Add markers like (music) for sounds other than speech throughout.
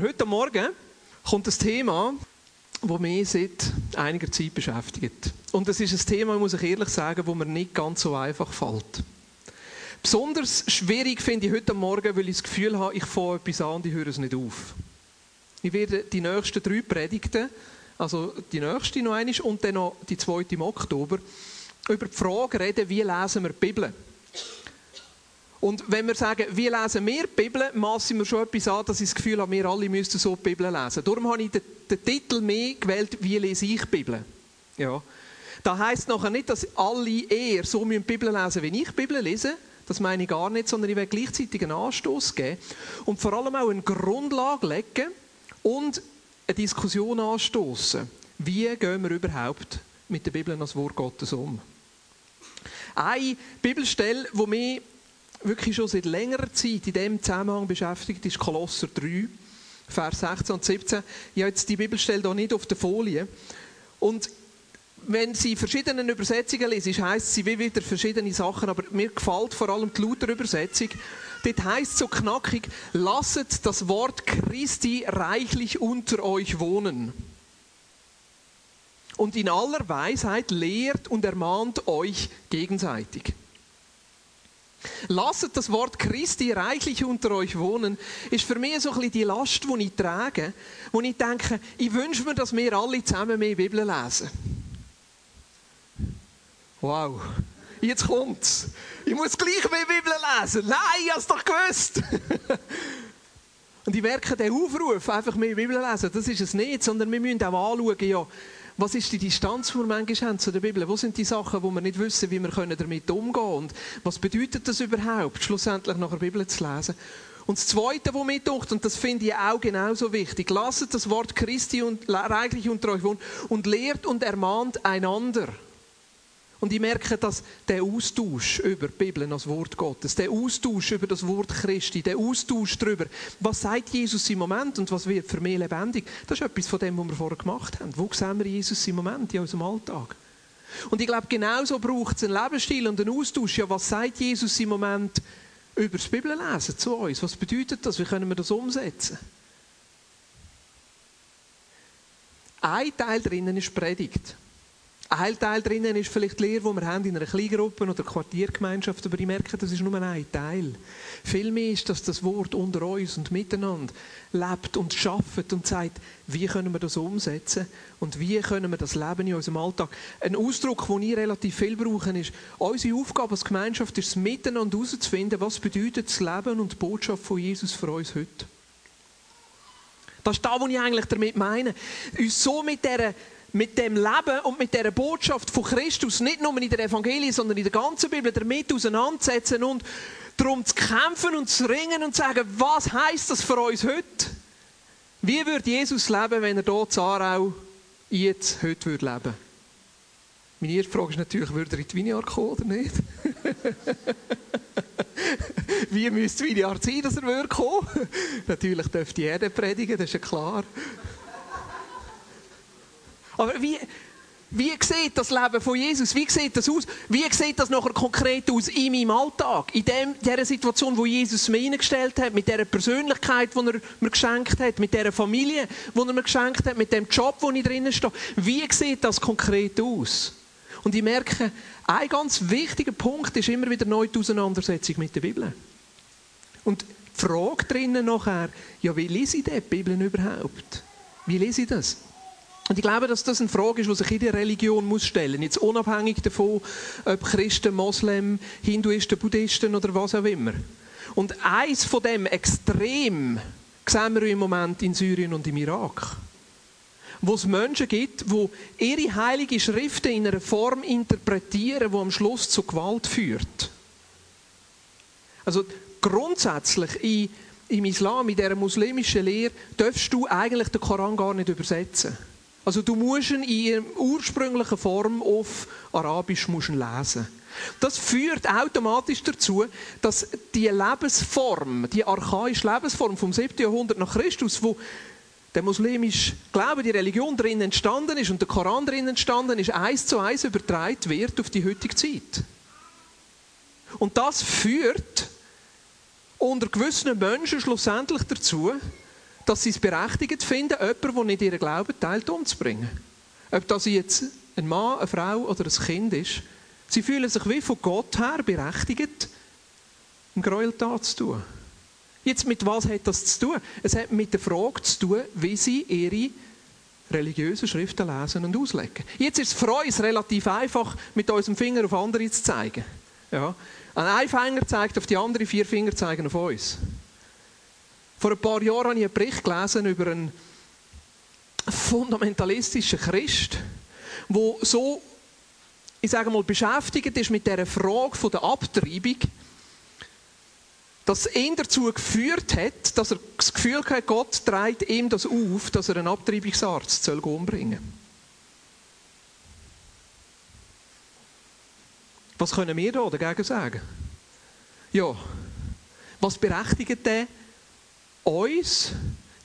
Heute Morgen kommt ein Thema, das mich seit einiger Zeit beschäftigt. Und es ist ein Thema, muss ich ehrlich sagen, wo mir nicht ganz so einfach fällt. Besonders schwierig finde ich heute Morgen, weil ich das Gefühl habe, ich fange etwas an und ich höre es nicht auf. Ich werde die nächsten drei Predigten, also die nächste noch einmal und dann noch die zweite im Oktober, über die Frage reden, wie lesen wir die Bibel. Und wenn wir sagen, wie lesen wir die Bibel, massen wir schon etwas an, dass ich das Gefühl habe, wir alle müssten so die Bibel lesen. Darum habe ich den, den Titel mehr gewählt, wie lese ich die Bibel. Ja. Das heisst nachher nicht, dass alle eher so die Bibel lesen, wie ich die Bibel lese. Das meine ich gar nicht, sondern ich will gleichzeitig einen Anstoß geben und vor allem auch eine Grundlage legen und eine Diskussion anstoßen. Wie gehen wir überhaupt mit der Bibel als Wort Gottes um? Eine Bibelstelle, die mich wirklich schon seit längerer Zeit in diesem Zusammenhang beschäftigt, ist Kolosser 3, Vers 16 und 17. Ich habe jetzt die Bibelstelle hier nicht auf der Folie. Und wenn Sie verschiedene Übersetzungen lesen, heisst sie wie wieder verschiedene Sachen, aber mir gefällt vor allem die Luther-Übersetzung. Dort heisst so knackig, lasset das Wort Christi reichlich unter euch wohnen. Und in aller Weisheit lehrt und ermahnt euch gegenseitig. Lasset das Wort Christi reichlich unter euch wohnen, ist für mich so ein bisschen die Last, die ich trage, wo ich denke, ich wünsche mir, dass wir alle zusammen mehr Bibel lesen. Wow, jetzt kommt's. Ich muss gleich mehr Bibel lesen. Nein, ich hab's doch gewusst. (laughs) Und ich merke den Aufruf, einfach mehr Bibel lesen, das ist es nicht, sondern wir müssen auch anschauen, ja, was ist die Distanz, die wir manchmal haben zu der Bibel? Wo sind die Sachen, wo wir nicht wissen, wie wir damit umgehen können? Und was bedeutet das überhaupt, schlussendlich nach der Bibel zu lesen? Und das Zweite, was mir und das finde ich auch genauso wichtig, lasst das Wort Christi und reichlich unter euch wohnen und lehrt und ermahnt einander. Und ich merke, dass der Austausch über die Bibel als Wort Gottes, der Austausch über das Wort Christi, der Austausch darüber, was sagt Jesus im Moment und was wird für mich lebendig, das ist etwas von dem, was wir vorher gemacht haben. Wo sehen wir Jesus im Moment in unserem Alltag? Und ich glaube, genauso braucht es einen Lebensstil und einen Austausch. Ja, was sagt Jesus im Moment über das Bibellesen zu uns? Was bedeutet das? Wie können wir das umsetzen? Ein Teil drinnen ist Predigt. Ein Teil drinnen ist vielleicht die Lehre, die wir haben in einer Kleingruppe oder Quartiergemeinschaft, aber ich merke, das ist nur ein Teil. Vielmehr ist, dass das Wort unter uns und miteinander lebt und schafft und sagt, wie können wir das umsetzen und wie können wir das leben in unserem Alltag. Ein Ausdruck, den ich relativ viel brauche, ist, unsere Aufgabe als Gemeinschaft ist es, miteinander herauszufinden, was bedeutet das Leben und die Botschaft von Jesus für uns heute. Das ist das, was ich eigentlich damit meine. Uns so mit dieser mit dem Leben und mit der Botschaft von Christus nicht nur in der Evangelie, sondern in der ganzen Bibel damit auseinandersetzen und darum zu kämpfen und zu ringen und zu sagen, was heißt das für uns heute? Wie würde Jesus leben, wenn er hier in Aarau jetzt heute würde leben? Meine erste Frage ist natürlich, würde er in die Vineyard kommen oder nicht? (laughs) Wie müsste das Vineyard sein, dass er würde kommen? (laughs) natürlich dürfte jeder predigen, das ist ja klar. Aber wie, wie sieht das Leben von Jesus? Wie sieht das aus? Wie sieht das nachher konkret aus in meinem Alltag? In dem, der Situation, wo Jesus mir hineingestellt hat, mit der Persönlichkeit, die er mir geschenkt hat, mit der Familie, die er mir geschenkt hat, mit dem Job, wo ich drinnen stehe. Wie sieht das konkret aus? Und ich merke, ein ganz wichtiger Punkt ist immer wieder neu die Auseinandersetzung mit der Bibel. Und die Frage drinnen nachher, ja, wie lese ich die Bibel überhaupt? Wie lese ich das? Und ich glaube, dass das eine Frage ist, die sich jede Religion muss stellen Jetzt unabhängig davon, ob Christen, Moslem, Hinduisten, Buddhisten oder was auch immer. Und eins von dem extrem sehen wir im Moment in Syrien und im Irak. Wo es Menschen gibt, die ihre heilige Schriften in einer Form interpretieren, die am Schluss zu Gewalt führt. Also grundsätzlich in, im Islam, in dieser muslimischen Lehre, darfst du eigentlich den Koran gar nicht übersetzen. Also du musst ihn in ihrer ursprünglichen Form auf Arabisch musst lesen. Das führt automatisch dazu, dass die Lebensform, die archaische Lebensform vom 7. Jahrhundert nach Christus, wo der muslimische Glaube, die Religion drin entstanden ist und der Koran drin entstanden ist, eins zu eins übertragen wird auf die heutige Zeit. Und das führt unter gewissen Menschen schlussendlich dazu, dass sie es berechtigt finden, jemanden, der nicht ihren Glauben teilt, umzubringen. Ob das jetzt ein Mann, eine Frau oder ein Kind ist, sie fühlen sich wie von Gott her berechtigt, eine Gräueltat zu tun. Jetzt mit was hat das zu tun? Es hat mit der Frage zu tun, wie sie ihre religiösen Schriften lesen und auslegen. Jetzt ist es für uns relativ einfach, mit unserem Finger auf andere zu zeigen. Ja. Ein Finger zeigt auf die andere, vier Finger zeigen auf uns. Vor ein paar Jahren habe ich einen Bericht gelesen über einen fundamentalistischen Christ, der so, ich sage mal, beschäftigt ist mit der Frage der Abtreibung, dass ihn dazu geführt hat, dass er das Gefühl hat, Gott trägt ihm das auf, dass er einen Abtreibungsarzt umbringen soll. Was können wir da dagegen sagen? Ja, was berechtigt denn uns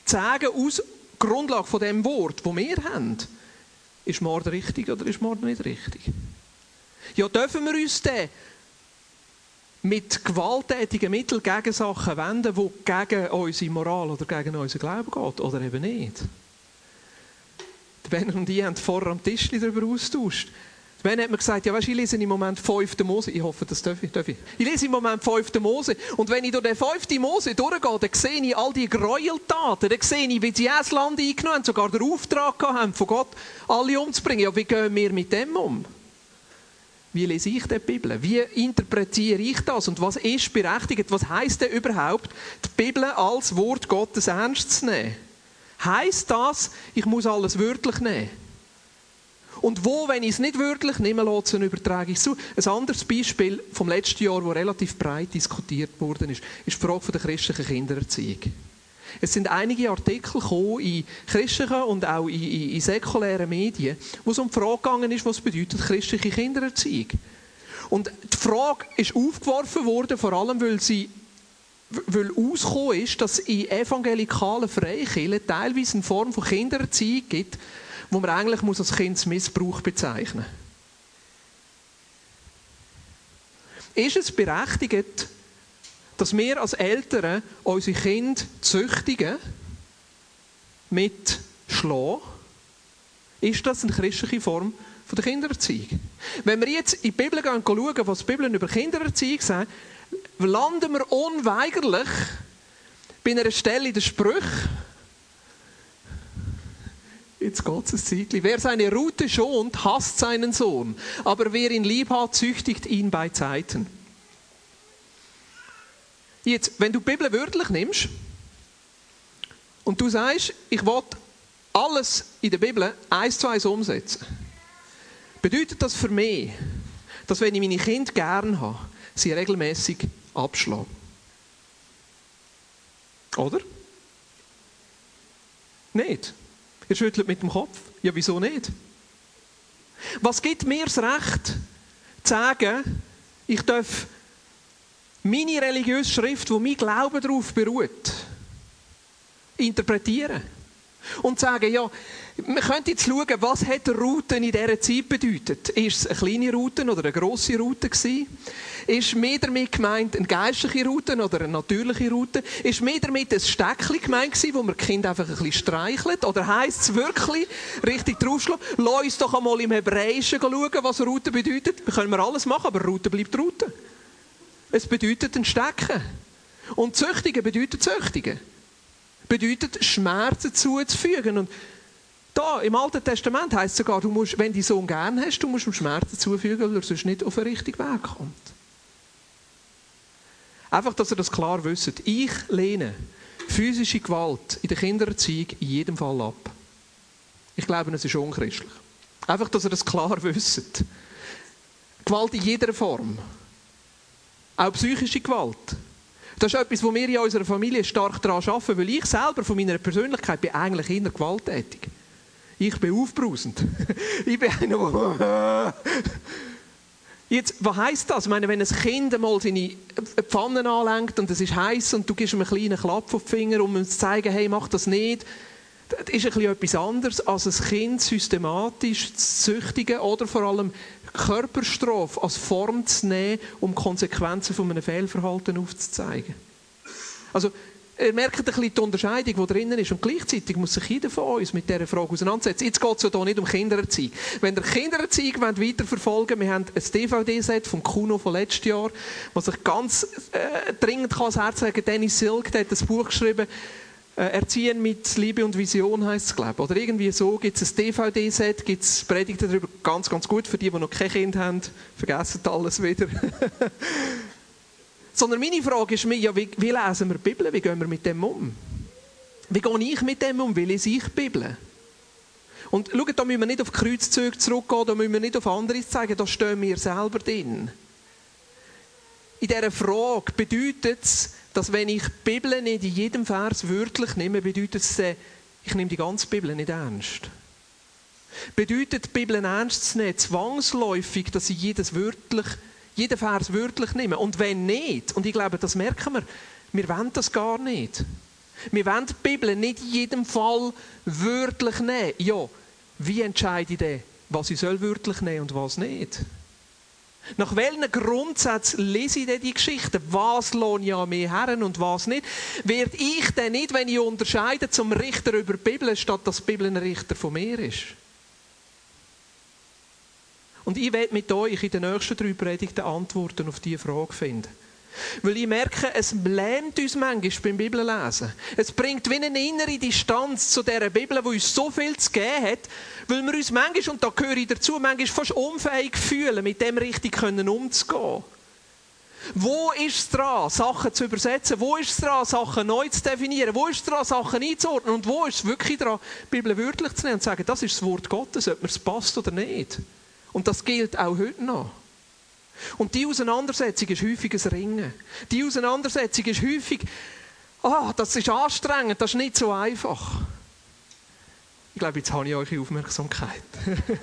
sagen, aus Grundlage von dem Wort, das wir haben, ist Mord richtig oder ist Mord nicht richtig? Ja, dürfen wir uns denn mit gewalttätigen Mitteln gegen Sachen wenden, die gegen unsere Moral oder gegen unseren Glauben geht, oder eben nicht? Die Ben und ich haben vorher am Tisch darüber austauscht. Ben hat mir gesagt, ja weißt, ich lese im Moment 5. Mose. Ich hoffe, das darf ich, darf ich. Ich lese im Moment 5. Mose. Und wenn ich durch den 5. Mose durchgehe, dann sehe ich all die Gräueltaten. Dann sehe ich, wie sie das Land eingenommen haben, sogar den Auftrag haben, von Gott alle umzubringen. Ja, wie gehen wir mit dem um? Wie lese ich die Bibel? Wie interpretiere ich das? Und was ist berechtigt? Was heißt denn überhaupt, die Bibel als Wort Gottes ernst zu nehmen? Heißt das, ich muss alles wörtlich nehmen? Und wo, wenn ich es nicht wörtlich nehme, lasse, übertrage ich es zu. Ein anderes Beispiel vom letzten Jahr, das relativ breit diskutiert worden ist, ist die Frage der christlichen Kindererziehung. Es sind einige Artikel in christlichen und auch in, in, in säkulären Medien, wo es um die Frage gegangen ist, was bedeutet christliche Kindererziehung. Und die Frage ist aufgeworfen worden, vor allem, weil sie weil ausgekommen ist, dass es in evangelikalen Freikirchen teilweise eine Form von Kindererziehung gibt, wo man eigentlich muss als Kindsmissbrauch bezeichnen muss. Ist es berechtigt, dass wir als Eltern unsere Kinder züchtigen mit Schlagen? Ist das eine christliche Form von der Kindererziehung? Wenn wir jetzt in die Bibel gehen und schauen, was die Bibel über Kindererziehung sagt, landen wir unweigerlich bei einer Stelle in den Sprüchen, Jetzt geht es ein Wer seine Rute schont, hasst seinen Sohn. Aber wer ihn lieb hat, züchtigt ihn bei Zeiten. Jetzt, wenn du die Bibel wörtlich nimmst und du sagst, ich will alles in der Bibel eins zu eins umsetzen, bedeutet das für mich, dass wenn ich meine Kinder gern habe, sie regelmäßig abschlagen. Oder? Nicht. Ihr schüttelt mit dem Kopf. Ja, wieso nicht? Was gibt mir das Recht, zu sagen, ich darf meine religiöse Schrift, wo mein Glaube darauf beruht, interpretieren? Und sagen, ja, man könnte jetzt schauen, was hat Route in dieser Zeit bedeutet. Ist es eine kleine Route oder eine grosse Route gewesen? Ist mehr damit gemeint eine geistliche Route oder eine natürliche Route? Ist mehr damit ein Steckchen gemeint gewesen, wo man Kind einfach ein bisschen streichelt? Oder heisst es wirklich, richtig draufschlagen, lass uns doch einmal im Hebräischen schauen, was eine Route bedeutet. Können wir alles machen, aber Route bleibt Route. Es bedeutet ein Stecken. Und Züchtigen bedeutet Züchtigen. Bedeutet Schmerzen zuzufügen. Und da, im Alten Testament heißt es sogar, du musst, wenn du Sohn gern hast, du musst ihm Schmerzen zufügen, weil er sonst nicht auf den richtigen Weg kommt. Einfach, dass ihr das klar wisst. Ich lehne physische Gewalt in der Kindererziehung in jedem Fall ab. Ich glaube, es ist unchristlich. Einfach, dass ihr das klar wisst. Gewalt in jeder Form. Auch psychische Gewalt. Das ist etwas, wo wir in unserer Familie stark daran arbeiten, weil ich selber von meiner Persönlichkeit bin eigentlich eher gewalttätig. Ich bin aufbrausend. (laughs) ich bin einer, der... Jetzt, was heisst das? Ich meine, wenn ein Kind einmal seine Pfanne anlenkt und es ist heiß und du gibst ihm einen kleinen Klapp auf den Finger, um ihm zu zeigen, hey, mach das nicht, das ist ein bisschen etwas anderes, als ein Kind systematisch zu züchtigen oder vor allem Körperstrafe als Form zu nehmen, um Konsequenzen von einem Fehlverhalten aufzuzeigen. Also, ihr merkt ein bisschen die Unterscheidung, die drinnen ist. Und gleichzeitig muss sich jeder von uns mit dieser Frage auseinandersetzen. Jetzt geht es ja hier nicht um Kindererziehung. Wenn ihr Kindererziehung weiterverfolgen wollt, wir haben ein DVD-Set vom Kuno von letztes Jahr, was ich ganz äh, dringend kann ans Herz legen Dennis Silk der hat ein Buch geschrieben, Erziehen mit Liebe und Vision heisst es, glaube ich. Oder irgendwie so gibt es ein DVD-Set, gibt es Predigten darüber, ganz, ganz gut für die, die noch kein Kind haben. Vergessen alles wieder. (laughs) Sondern meine Frage ist mir, ja, wie, wie lesen wir die Bibel? Wie gehen wir mit dem um? Wie gehe ich mit dem um? Wie lese ich die Bibel? Und schaut, da müssen wir nicht auf Kreuzzüge zurückgehen, da müssen wir nicht auf andere zeigen, da stehen wir selber drin. In dieser Frage bedeutet es, dass wenn ich die Bibel nicht in jedem Vers wörtlich nehme, bedeutet es, ich nehme die ganze Bibel nicht ernst. Bedeutet die Bibel ernst zu nehmen, zwangsläufig, dass ich jedes wörtlich jeden Vers wörtlich nehmen. Und wenn nicht, und ich glaube, das merken wir, wir wollen das gar nicht. Wir wollen die Bibel nicht in jedem Fall wörtlich nehmen. Ja, wie entscheide ich denn, was ich wörtlich nehmen und was nicht? Nach welchen Grundsätzen lese ich denn die Geschichte? Was lohnt ja mir Herren und was nicht? Werde ich denn nicht, wenn ich unterscheide, zum Richter über die Bibel, statt dass die Bibel ein Richter von mir ist? Und ich werde mit euch in den nächsten drei Predigten Antworten auf diese Frage finden. Weil ich merke, es lähmt uns manchmal beim Bibellesen. Es bringt wie eine innere Distanz zu dieser Bibel, die uns so viel zu geben hat, weil wir uns manchmal, und da gehöre ich dazu, manchmal fast unfähig fühlen, mit dem richtig umzugehen. Wo ist es dran, Sachen zu übersetzen? Wo ist es dran, Sachen neu zu definieren? Wo ist es dran, Sachen einzuordnen? Und wo ist es wirklich dran, die Bibel wörtlich zu nehmen und zu sagen, das ist das Wort Gottes, ob mir es passt oder nicht? Und das gilt auch heute noch. Und die Auseinandersetzung ist häufig ein Ringen. Die Auseinandersetzung ist häufig, ah, oh, das ist anstrengend, das ist nicht so einfach. Ich glaube, jetzt habe ich eure Aufmerksamkeit. (laughs)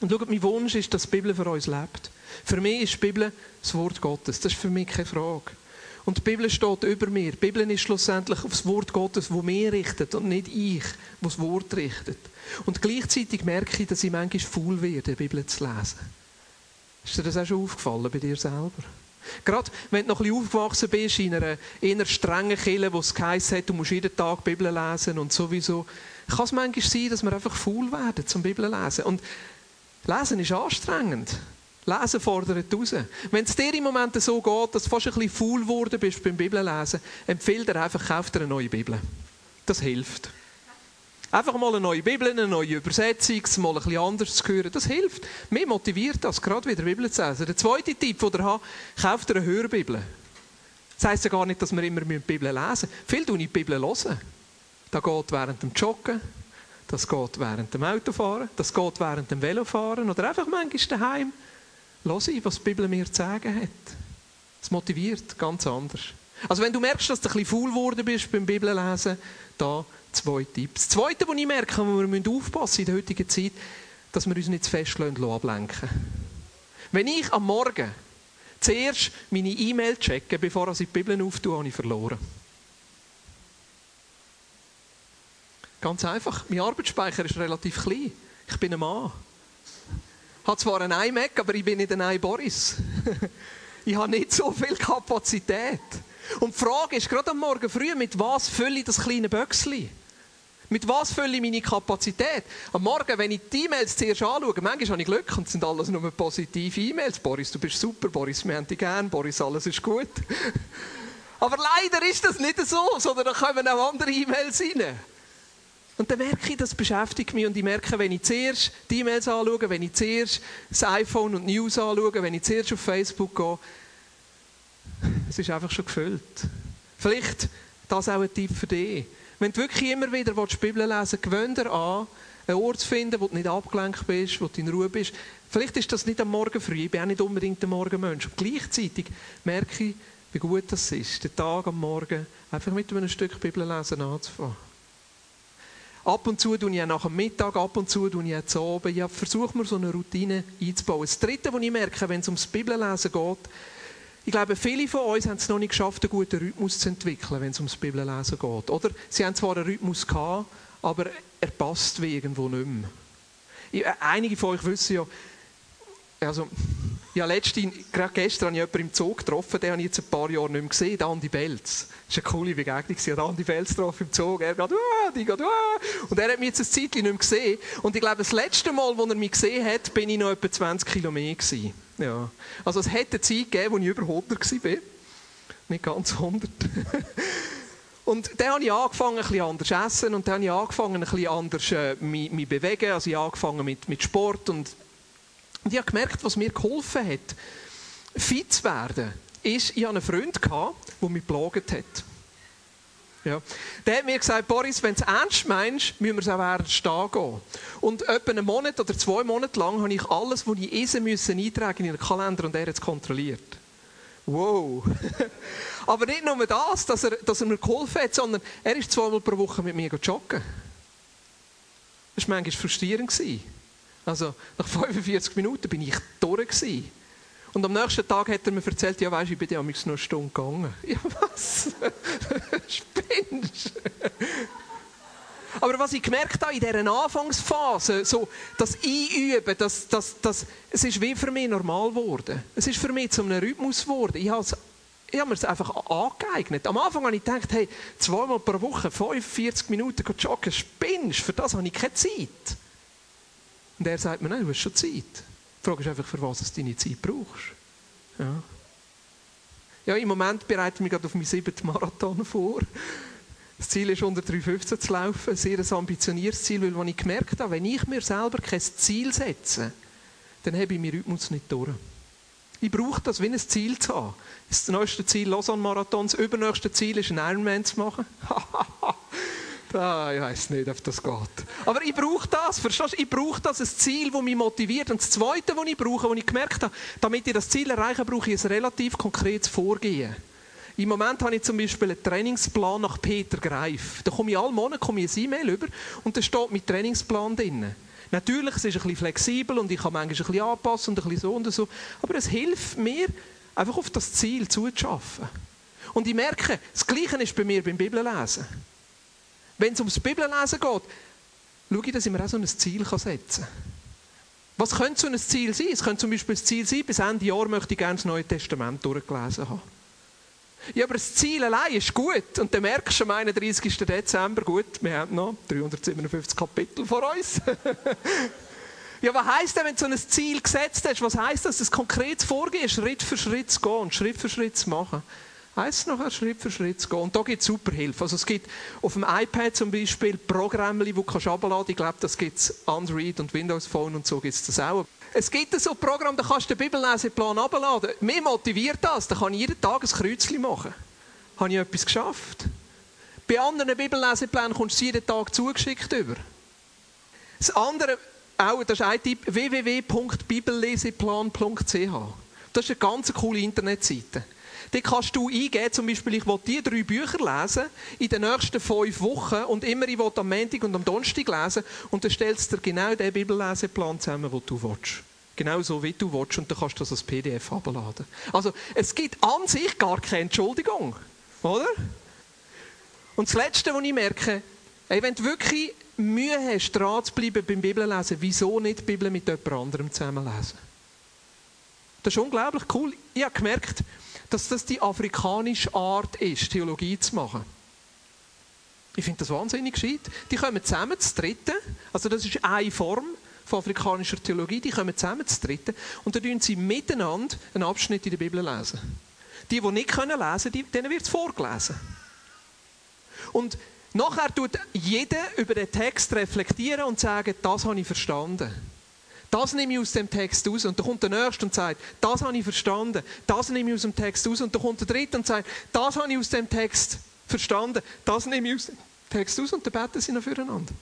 Und schaut, mein Wunsch ist, dass die Bibel für uns lebt. Für mich ist die Bibel das Wort Gottes. Das ist für mich keine Frage. Und die Bibel steht über mir. Die Bibel ist schlussendlich auf das Wort Gottes, wo mir richtet und nicht ich, wo das Wort richtet. Und gleichzeitig merke ich, dass ich manchmal faul werde, die Bibel zu lesen. Ist dir das auch schon aufgefallen bei dir selber? Gerade wenn du noch ein bisschen aufgewachsen bist in einer eher strengen Kirche, wo es geheißen hat, du musst jeden Tag die Bibel lesen und sowieso, kann es manchmal sein, dass wir einfach faul werden zum Bibel lesen. Und Lesen ist anstrengend. Lesen fordert raus. Wenn es dir im Moment so geht, dass du fast ein bisschen faul geworden bist beim Bibellesen, empfehle dir einfach, kauf dir eine neue Bibel. Das hilft. Einfach mal eine neue Bibel, eine neue Übersetzung, mal ein bisschen anders zu hören, das hilft. Mir motiviert das, gerade wieder Bibel zu lesen. Der zweite Tipp, den ihr habt, kauft dir eine Hörbibel. Das heisst ja gar nicht, dass wir immer die Bibel lesen müssen. Viel tun ich die Bibel hören. Das geht während dem Joggen, das geht während dem Autofahren, das geht während dem Velofahren oder einfach manchmal daheim Lass ich, was die Bibel mir zu sagen hat. Es motiviert ganz anders. Also wenn du merkst, dass du ein bisschen faul geworden bist beim Bibellesen, da zwei Tipps. Das Zweite, was ich merke, wo wir aufpassen in der heutigen Zeit, dass wir uns nicht zu fest ablenken Wenn ich am Morgen zuerst meine E-Mail checke, bevor ich die Bibel auftue, habe ich verloren. Ganz einfach. Mein Arbeitsspeicher ist relativ klein. Ich bin ein Mann. Habe zwar einen iMac, aber ich bin nicht ein iBoris. (laughs) ich habe nicht so viel Kapazität. Und die Frage ist, gerade am Morgen früh, mit was fülle ich das kleine Böckchen? Mit was fülle ich meine Kapazität? Am Morgen, wenn ich die E-Mails zuerst anschaue, manchmal habe ich Glück und es sind alles nur positive E-Mails. Boris, du bist super. Boris, wir haben dich gern. Boris, alles ist gut. (laughs) Aber leider ist das nicht so, sondern da kommen auch andere E-Mails rein. Und dann merke ich, das beschäftigt mich und ich merke, wenn ich zuerst die E-Mails anschaue, wenn ich zuerst das iPhone und News anschaue, wenn ich zuerst auf Facebook gehe, es ist einfach schon gefüllt. Vielleicht das auch ein Tipp für dich. Wenn du wirklich immer wieder die Bibel lesen willst, gewöhn dir an, einen Ort zu finden, wo du nicht abgelenkt bist, wo du in Ruhe bist. Vielleicht ist das nicht am Morgen früh, ich bin auch nicht unbedingt ein Morgenmensch. Und gleichzeitig merke ich, wie gut das ist, den Tag am Morgen einfach mit einem Stück Bibel lesen anzufangen. Ab und zu tue ich nach dem Mittag, ab und zu tue ich zu Abend. Ich versuche mir so eine Routine einzubauen. Das Dritte, was ich merke, wenn es ums Bibellesen geht, ich glaube, viele von uns haben es noch nicht geschafft, einen guten Rhythmus zu entwickeln, wenn es ums Bibellesen geht. Oder sie haben zwar einen Rhythmus gehabt, aber er passt wie irgendwo nicht mehr. Äh, einige von euch wissen ja, also, Ja, letzte, gerade gestern habe ich jemanden im Zug getroffen, den habe ich jetzt ein paar Jahre nicht mehr gesehen, den Andi Belz. Das war eine coole Begegnung. Ich habe Andi Belz getroffen im Zug. Er geht, ah, die geht, ah. Und er hat mich jetzt ein Zeitchen nicht mehr gesehen. Und ich glaube, das letzte Mal, als er mich gesehen hat, bin ich noch etwa 20 Kilometer gewesen. Ja. Also es hätte eine Zeit gegeben, wo ich über 100 war. Nicht ganz 100. (laughs) Und dann habe ich angefangen, ein anders zu essen und dann habe ich angefangen, ein anders äh, mich, mich bewegen. Also ich habe angefangen mit, mit Sport und, und ich habe gemerkt, was mir geholfen hat, fit zu werden, ist, ich hatte einen Freund, der mich geplagt hat. Ja. Der hat mir gesagt, Boris, wenn du es ernst meinst, müssen wir es auch Stehen gehen. Und etwa einen Monat oder zwei Monate lang habe ich alles, was ich essen musste, eintragen in den Kalender und er hat es kontrolliert. Wow. (laughs) Aber nicht nur das, dass er, dass er mir geholfen hat, sondern er ist zweimal pro Woche mit mir joggen. Das war manchmal frustrierend. Also, nach (laughs) 45 Minuten bin ich durch. Und am nächsten Tag hat er mir erzählt, ja weisst, ich bin ja noch eine Stunde gegangen. (laughs) Ja, was? (laughs) Spinnst aber was ich gemerkt habe in dieser Anfangsphase, so das Einüben, das, das, das, es ist wie für mich normal geworden. Es ist für mich zu einem Rhythmus geworden. Ich habe ich habe mir es einfach angeeignet. Am Anfang habe ich gedacht, hey, zweimal pro Woche, 45 Minuten joggen, spinnst, für das habe ich keine Zeit. Und er sagt mir, nein, du hast schon Zeit. Die Frage ist einfach, für was du deine Zeit brauchst. Ja. Ja, im Moment bereite ich mich gerade auf meinen siebten Marathon vor. Das Ziel ist, unter 3,15 zu laufen. Ein sehr ambitioniertes Ziel, weil wenn ich gemerkt habe, wenn ich mir selber kein Ziel setze, dann habe ich meinen Rhythmus nicht durch. Ich brauche das, wie ein Ziel zu haben. Das neueste Ziel Lausanne-Marathon, das übernächste Ziel ist, einen Ironman zu machen. (laughs) ah, ich weiß nicht, ob das geht. Aber ich brauche das, verstehst du? Ich brauche das, ein Ziel, das mich motiviert. Und das Zweite, was ich brauche, was ich gemerkt habe, damit ich das Ziel erreiche, brauche ich ein relativ konkretes Vorgehen. Im Moment habe ich zum Beispiel einen Trainingsplan nach Peter Greif. Da komme ich alle Monate komme ich ein E-Mail über und da steht mein Trainingsplan drin. Natürlich, es ist ein bisschen flexibel und ich kann manchmal ein bisschen anpassen und ein bisschen so und so. Aber es hilft mir, einfach auf das Ziel zuzuschaffen. Und ich merke, das Gleiche ist bei mir beim Bibellesen. Wenn es ums Bibellesen geht, schaue ich, dass ich mir auch so ein Ziel setzen kann. Was könnte so ein Ziel sein? Es könnte zum Beispiel das Ziel sein, bis Ende Jahr möchte ich gerne das Neue Testament durchgelesen haben. Ja, aber das Ziel allein ist gut. Und dann merkst du am 31. Dezember, gut, wir haben noch 357 Kapitel vor uns. (laughs) ja, was heisst denn, wenn du so ein Ziel gesetzt hast? Was heisst das? Das konkretes Vorgehen, Schritt für Schritt zu gehen und Schritt für Schritt zu machen. Es nachher, Schritt für Schritt zu gehen. Und da gibt es super Hilfe. Also es gibt auf dem iPad zum Beispiel Programme, die du herunterladen kannst. Ich glaube, das gibt es Android und Windows Phone und so gibt es das auch. Es gibt so ein Programm, da kannst du den Bibelleseplan abladen. Mir motiviert das. Da kann ich jeden Tag ein Kreuzchen machen. Habe ich etwas geschafft? Bei anderen Bibelleseplänen kommst du jeden Tag zugeschickt über. Das andere, auch, das ist ein Tipp, www.bibelleseplan.ch. Das ist eine ganz coole Internetseite. Dort kannst du eingeben, zum Beispiel, ich will die drei Bücher lesen in den nächsten fünf Wochen und immer ich will am Montag und am Donnerstag lesen und dann stellst du dir genau den Bibelleseplan zusammen, den du willst. Genau so, wie du willst und dann kannst du das als PDF abladen. Also, es gibt an sich gar keine Entschuldigung, oder? Und das Letzte, was ich merke, ey, wenn du wirklich Mühe hast, dran zu bleiben beim Bibellesen, wieso nicht die Bibel mit jemand anderem zusammenlesen? Das ist unglaublich cool. Ich habe gemerkt, dass das die afrikanische Art ist, Theologie zu machen. Ich finde das wahnsinnig gescheit. Die kommen zusammen zu dritten, also das ist eine Form von afrikanischer Theologie, die kommen zusammen zu dritten und dann lesen sie miteinander einen Abschnitt in der Bibel lesen. Die, die nicht lesen können, denen wird es vorgelesen. Und nachher tut jeder über den Text reflektieren und sagen, das habe ich verstanden. Das nehme ich aus dem Text aus. Und dann kommt der Nächste und sagt, das habe ich verstanden. Das nehme ich aus dem Text aus. Und dann kommt der Dritte und sagt, das habe ich aus dem Text verstanden. Das nehme ich aus dem Text aus. Und dann beten sie noch füreinander.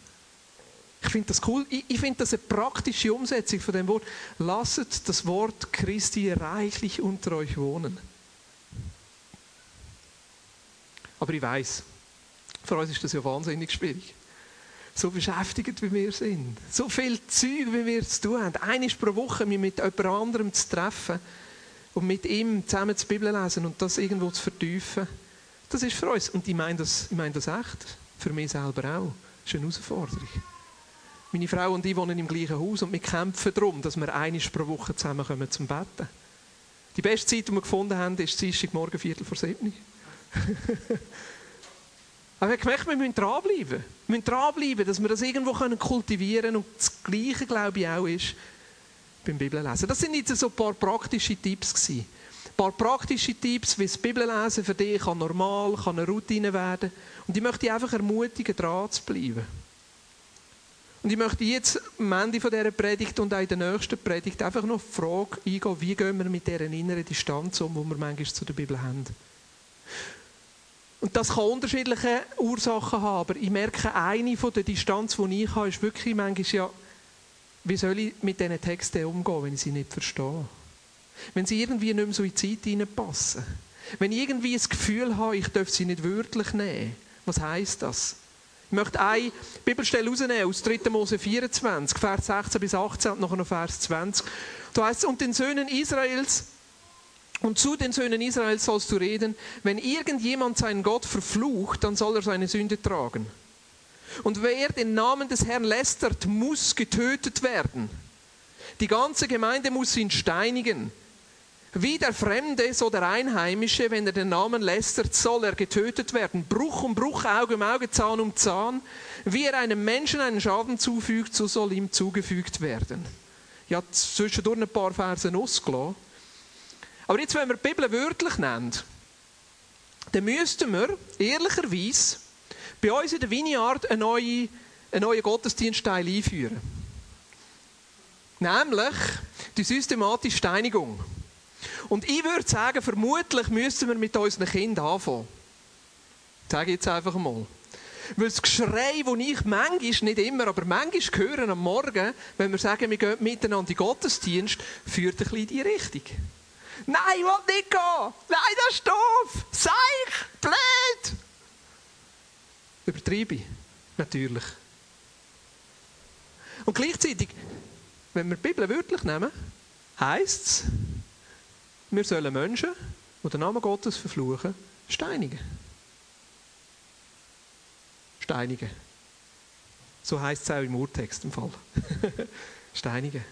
Ich finde das cool. Ich, ich finde das eine praktische Umsetzung von dem Wort. Lasset das Wort Christi reichlich unter euch wohnen. Aber ich weiß, für uns ist das ja wahnsinnig schwierig so beschäftigt, wie wir sind. So viel Zeug, wie wir zu tun haben. Einmal pro Woche mich mit jemand anderem zu treffen und mit ihm zusammen die Bibel lesen und das irgendwo zu vertiefen. Das ist für uns, und ich meine das, ich meine das echt, für mich selber auch, das ist eine Herausforderung. Meine Frau und ich wohnen im gleichen Haus und wir kämpfen darum, dass wir einmal pro Woche zusammenkommen zum Betten. Die beste Zeit, die wir gefunden haben, ist Dienstagmorgen, Viertel vor sieben. (laughs) Aber ich habe gemerkt, wir müssen dranbleiben. Wir müssen dranbleiben, dass wir das irgendwo kultivieren können. Und das Gleiche, glaube ich, auch ist beim Bibellesen. Das sind jetzt so ein paar praktische Tipps gewesen. Ein paar praktische Tipps, wie das Bibellesen für dich kann normal, kann eine Routine werden. Und ich möchte dich einfach ermutigen, dran zu bleiben. Und ich möchte jetzt am Ende dieser Predigt und auch in der nächsten Predigt einfach noch die Frage eingehen, wie gehen wir mit dieser inneren Distanz um, die wir manchmal zu der Bibel haben. Und das kann unterschiedliche Ursachen haben, aber ich merke, eine von der Distanz, die ich habe, ist wirklich manchmal ja, wie soll ich mit diesen Texten umgehen, wenn ich sie nicht verstehe? Wenn sie irgendwie nicht mehr so in die Zeit hineinpassen. Wenn ich irgendwie das Gefühl habe, ich darf sie nicht wörtlich nehmen. Was heisst das? Ich möchte eine Bibelstelle rausnehmen aus 3. Mose 24, Vers 16 bis 18 und nachher noch Vers 20. Da heißt es, und den Söhnen Israels, und zu den Söhnen Israels sollst du reden, wenn irgendjemand seinen Gott verflucht, dann soll er seine Sünde tragen. Und wer den Namen des Herrn lästert, muss getötet werden. Die ganze Gemeinde muss ihn steinigen. Wie der Fremde, so der Einheimische, wenn er den Namen lästert, soll er getötet werden. Bruch um Bruch, Auge um Auge, Zahn um Zahn. Wie er einem Menschen einen Schaden zufügt, so soll ihm zugefügt werden. Habe zwischendurch ein paar Verse ausgelassen. Aber jetzt, wenn wir die Bibel wörtlich nennen, dann müssten wir ehrlicherweise bei uns in der Vineyard einen neuen, einen neuen Gottesdienstteil einführen. Nämlich die systematische Steinigung. Und ich würde sagen, vermutlich müssen wir mit unseren Kindern anfangen. Das sage ich jetzt einfach mal. Weil das Geschrei, das ich manchmal, nicht immer, aber manchmal höre am Morgen, wenn wir sagen, wir gehen miteinander in den Gottesdienst, führt ein bisschen in die Richtung. Nein, ich will nicht gehen. Nein, das ist doof. Seich, blöd. Übertreibe ich. Natürlich. Und gleichzeitig, wenn wir die Bibel wörtlich nehmen, heisst es, wir sollen Menschen, die den Namen Gottes verfluchen, steinigen. Steinigen. So heißt es auch im Urtext im Fall. (laughs) steinigen.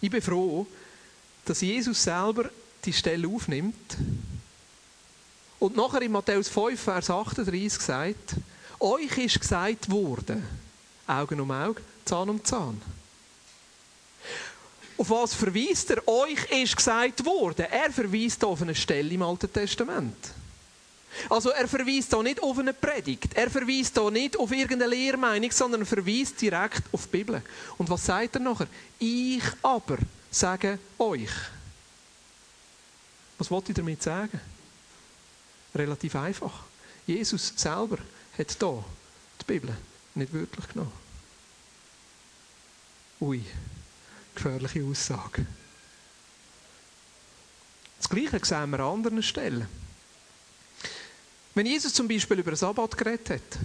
Ich bin froh, dass Jesus selber die Stelle aufnimmt und nachher in Matthäus 5, Vers 38 sagt, euch ist gesagt worden, Augen um Auge, Zahn um Zahn. Auf was verweist er? Euch ist gesagt worden. Er verweist auf eine Stelle im Alten Testament. Also er verweist da nicht auf eine Predigt, er verweist da nicht auf irgendeine Lehrmeinung, sondern er verweist direkt auf die Bibel. Und was sagt er nachher? Ich aber sage euch. Was wollte ich damit sagen? Relativ einfach. Jesus selber hat da die Bibel nicht wörtlich genommen. Ui gefährliche Aussage. Das Gleiche sehen wir an anderen Stellen. Wenn Jesus zum Beispiel über den Sabbat geredet hat,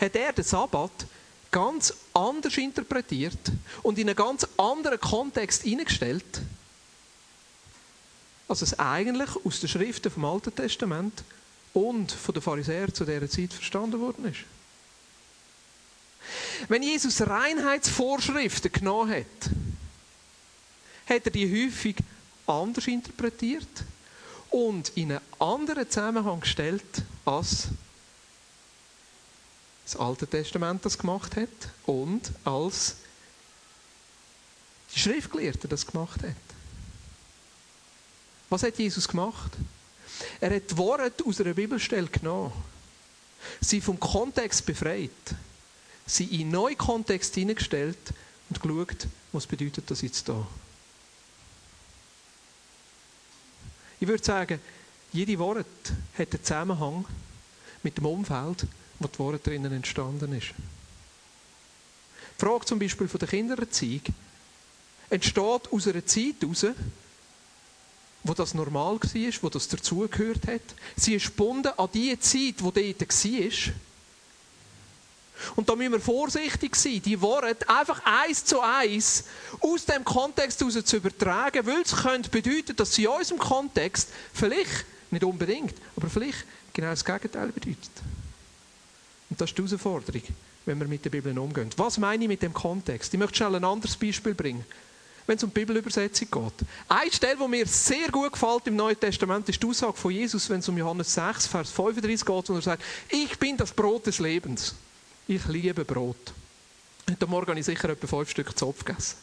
hat er den Sabbat ganz anders interpretiert und in einen ganz anderen Kontext hineingestellt, als es eigentlich aus den Schriften vom Alten Testament und von den Pharisäern zu dieser Zeit verstanden worden ist. Wenn Jesus Reinheitsvorschriften genommen hat, hat er die häufig anders interpretiert und in einen anderen Zusammenhang gestellt, als das Alte Testament das gemacht hat und als die Schriftgelehrten das gemacht hat. Was hat Jesus gemacht? Er hat die Worte aus einer Bibelstelle genommen, sie vom Kontext befreit sie in einen neuen Kontext hineingestellt und geschaut, was bedeutet das jetzt da. Ich würde sagen, jede Wort hat einen Zusammenhang mit dem Umfeld, wo die Wort drinnen entstanden ist. Die Frage zum Beispiel von der Kindererziehung entsteht aus einer Zeit heraus, wo das normal war, wo das dazugehört hat. Sie ist gebunden an die Zeit, die dort war. Und da müssen wir vorsichtig sein, die Worte einfach eins zu eins aus dem Kontext heraus zu übertragen, weil es könnte bedeuten, dass sie in unserem Kontext vielleicht, nicht unbedingt, aber vielleicht genau das Gegenteil bedeutet. Und das ist die Herausforderung, wenn wir mit der Bibel umgehen. Was meine ich mit dem Kontext? Ich möchte schnell ein anderes Beispiel bringen. wenn es um die Bibelübersetzung geht. Eine Stelle, die mir sehr gut gefällt im Neuen Testament, ist die Aussage von Jesus, wenn es um Johannes 6, Vers 35 geht, wo er sagt, ich bin das Brot des Lebens. Ich liebe Brot. Heute Morgen habe ich sicher etwa fünf Stück Zopf gegessen.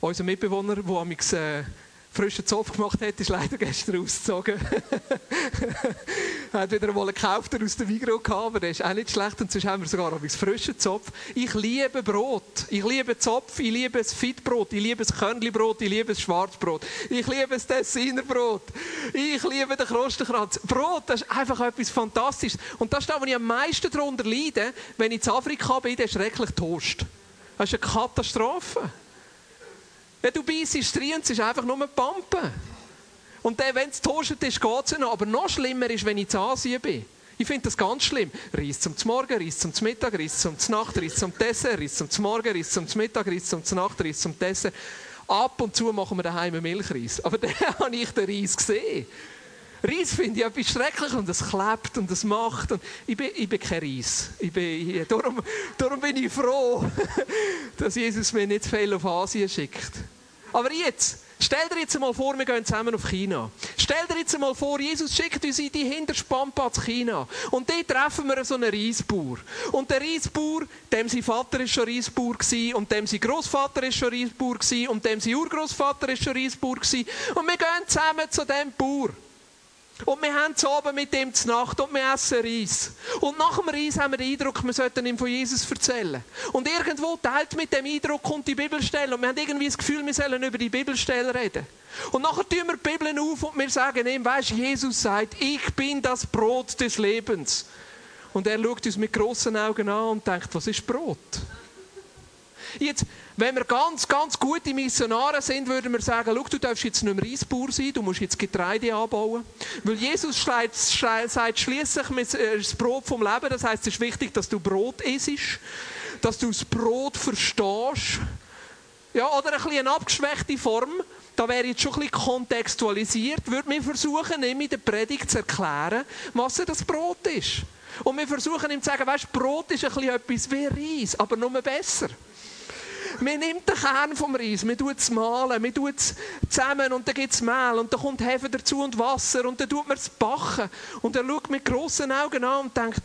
Unser Mitbewohner, der äh, frischen Zopf gemacht hat, ist leider gestern ausgezogen. (laughs) hat wieder einmal einen gekauft aus dem Vigro gehabt, aber der ist auch nicht schlecht. Und sonst haben wir sogar einen frischen Zopf. Ich liebe Brot. Ich liebe Zopf. Ich liebe das Fitbrot. Ich liebe das Körnlibrot. Ich liebe das Schwarzbrot. Ich liebe das Tessinerbrot. Ich liebe den Krostenkranz. Brot, das ist einfach etwas Fantastisches. Und das ist das, was ich am meisten darunter leide, wenn ich in Afrika bin, der schrecklich Toast. Das ist eine Katastrophe. Ja, du beißt und es ist einfach nur Pampen. Und dann, wenn es toastet ist, geht es noch. Aber noch schlimmer ist, wenn ich in Asien bin. Ich finde das ganz schlimm. Reis zum Morgen, Reis zum Mittag, Reis zum Nacht, Reis zum Dessert, Reis zum Morgen, Reis zum Mittag, Reis zum Nacht, Reis zum Dessert. Ab und zu machen wir daheim Milchreis. Aber (laughs) dann habe ich den Reis gesehen. Reis finde ich etwas schrecklich und es klebt und es macht. Und ich, bin, ich bin kein Reis. Ich bin, darum, darum bin ich froh, (laughs) dass Jesus mir nicht viel auf Asien schickt. Aber jetzt, stell dir jetzt mal vor, wir gehen zusammen auf China. Stell dir jetzt mal vor, Jesus schickt uns in die hinterste Pampa zu China. Und dort treffen wir so einen Reisbauer. Und der Reisbauer, dem sein Vater ist schon Reisbauer gewesen, und dem sein Großvater ist schon Reisbauer gewesen, und dem sein Urgroßvater ist schon Reisbauer gewesen. Und wir gehen zusammen zu dem Bauer. Und wir haben zu Abend mit ihm zu Nacht und wir essen Reis. Und nach dem Reis haben wir den Eindruck, wir sollten ihm von Jesus erzählen. Und irgendwo teilt mit dem Eindruck kommt die Bibelstelle und wir haben irgendwie das Gefühl, wir sollen über die Bibelstelle reden. Und nachher tun wir die Bibel auf und wir sagen ihm, weißt Jesus sagt, ich bin das Brot des Lebens. Und er schaut uns mit grossen Augen an und denkt, was ist Brot? Jetzt, wenn wir ganz, ganz gute Missionare sind, würden wir sagen, du darfst jetzt nicht mehr Reisbauer sein, du musst jetzt Getreide anbauen. Weil Jesus sagt schließlich äh, das Brot vom Leben, das heißt, es ist wichtig, dass du Brot isst, dass du das Brot verstehst. Ja, oder ein bisschen eine abgeschwächte Form, da wäre jetzt schon ein bisschen kontextualisiert, würde mir versuchen, ihm in der Predigt zu erklären, was das Brot ist. Und wir versuchen ihm zu sagen, weißt, Brot ist ein bisschen etwas wie Reis, aber nur besser. Man nimmt den Kern vom Reis, man tut es mahlen, man tut es zusammen und dann gibt es Mehl und dann kommt Hefe dazu und Wasser und dann tut man es backen. Und er schaut mit grossen Augen an und denkt,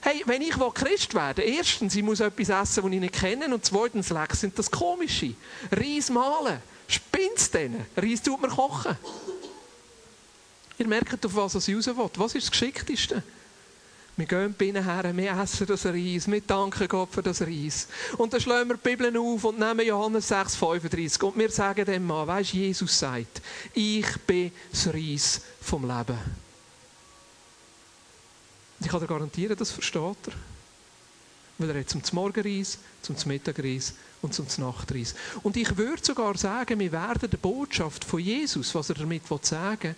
hey, wenn ich Christ werden erstens, ich muss etwas essen, das ich nicht kenne und zweitens, leck, sind das Komische. Reis mahlen, spinnt's denn? Reis tut man kochen. Ihr merkt, auf was es raus will. Was ist das Geschickteste? Wir gehen binnen her, wir essen das Reis, wir danken Gott für das Reis. Und dann schlagen wir die Bibel auf und nehmen Johannes 6, 35 und wir sagen dem Mann, weisst Jesus sagt, ich bin das Reis vom Leben. Ich kann dir garantieren, das versteht er. Weil er hat zum Morgenreis, zum Mittagreis und zum Nachtreis. Und ich würde sogar sagen, wir werden der Botschaft von Jesus, was er damit sagen will,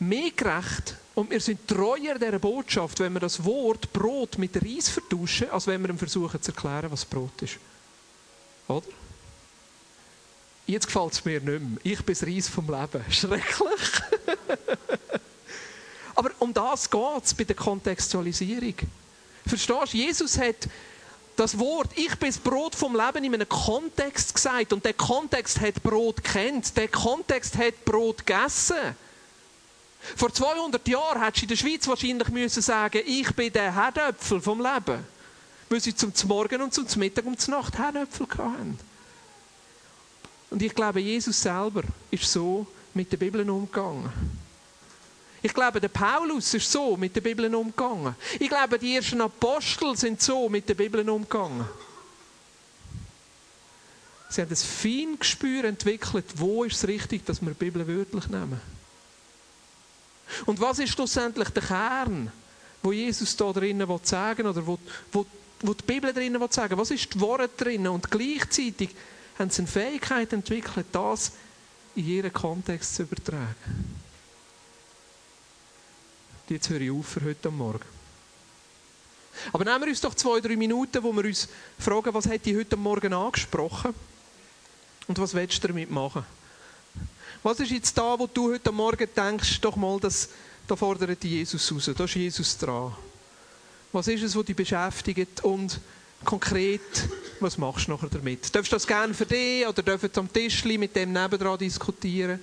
mehr gerecht und wir sind treuer dieser Botschaft, wenn wir das Wort Brot mit Reis vertuschen, als wenn wir versuchen zu erklären, was Brot ist. Oder? Jetzt gefällt es mir nicht mehr. Ich bin das Reis vom Leben. (laughs) Schrecklich. Aber um das geht es bei der Kontextualisierung. Verstehst du? Jesus hat das Wort, ich bin das Brot vom Leben in einem Kontext gesagt. Und der Kontext hat Brot kennt. Der Kontext hat Brot gegessen. Vor 200 Jahren hättest du in der Schweiz wahrscheinlich müssen sagen, ich bin der Herdöpfel vom Leben. Weil sie zum Morgen und zum Mittag und zur Nacht Herdöpfel hatten. Und ich glaube, Jesus selber ist so mit der Bibel umgegangen. Ich glaube, der Paulus ist so mit der Bibel umgegangen. Ich glaube, die ersten Apostel sind so mit der Bibel umgegangen. Sie haben ein fein Gespür entwickelt, wo ist es richtig, dass wir die Bibel wörtlich nehmen. Und was ist schlussendlich der Kern, wo Jesus da drinnen sagen oder wo, wo, wo die Bibel drinnen sagen Was ist die Worte drinnen? Und gleichzeitig haben sie eine Fähigkeit entwickelt, das in ihren Kontext zu übertragen. Jetzt höre ich auf für heute Morgen. Aber nehmen wir uns doch zwei, drei Minuten, wo wir uns fragen, was hat die heute Morgen angesprochen und was willst du damit machen? Was ist jetzt da, wo du heute Morgen denkst, doch mal, das, da fordert Jesus raus, da ist Jesus dran. Was ist es, was dich beschäftigt und konkret Was machst du nachher damit? Darfst du das gerne für dich oder dürfen am Tisch mit dem nebendran diskutieren?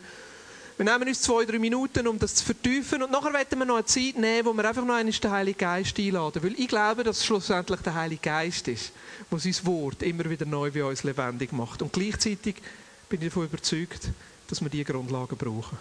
Wir nehmen uns zwei, drei Minuten, um das zu vertiefen. Und nachher werden wir noch eine Zeit nehmen, wo wir einfach noch einmal den Heiligen Geist einladen. Weil ich glaube, dass es schlussendlich der Heilige Geist ist, der sein Wort immer wieder neu bei uns lebendig macht. Und gleichzeitig bin ich davon überzeugt, dass wir diese Grundlagen brauchen.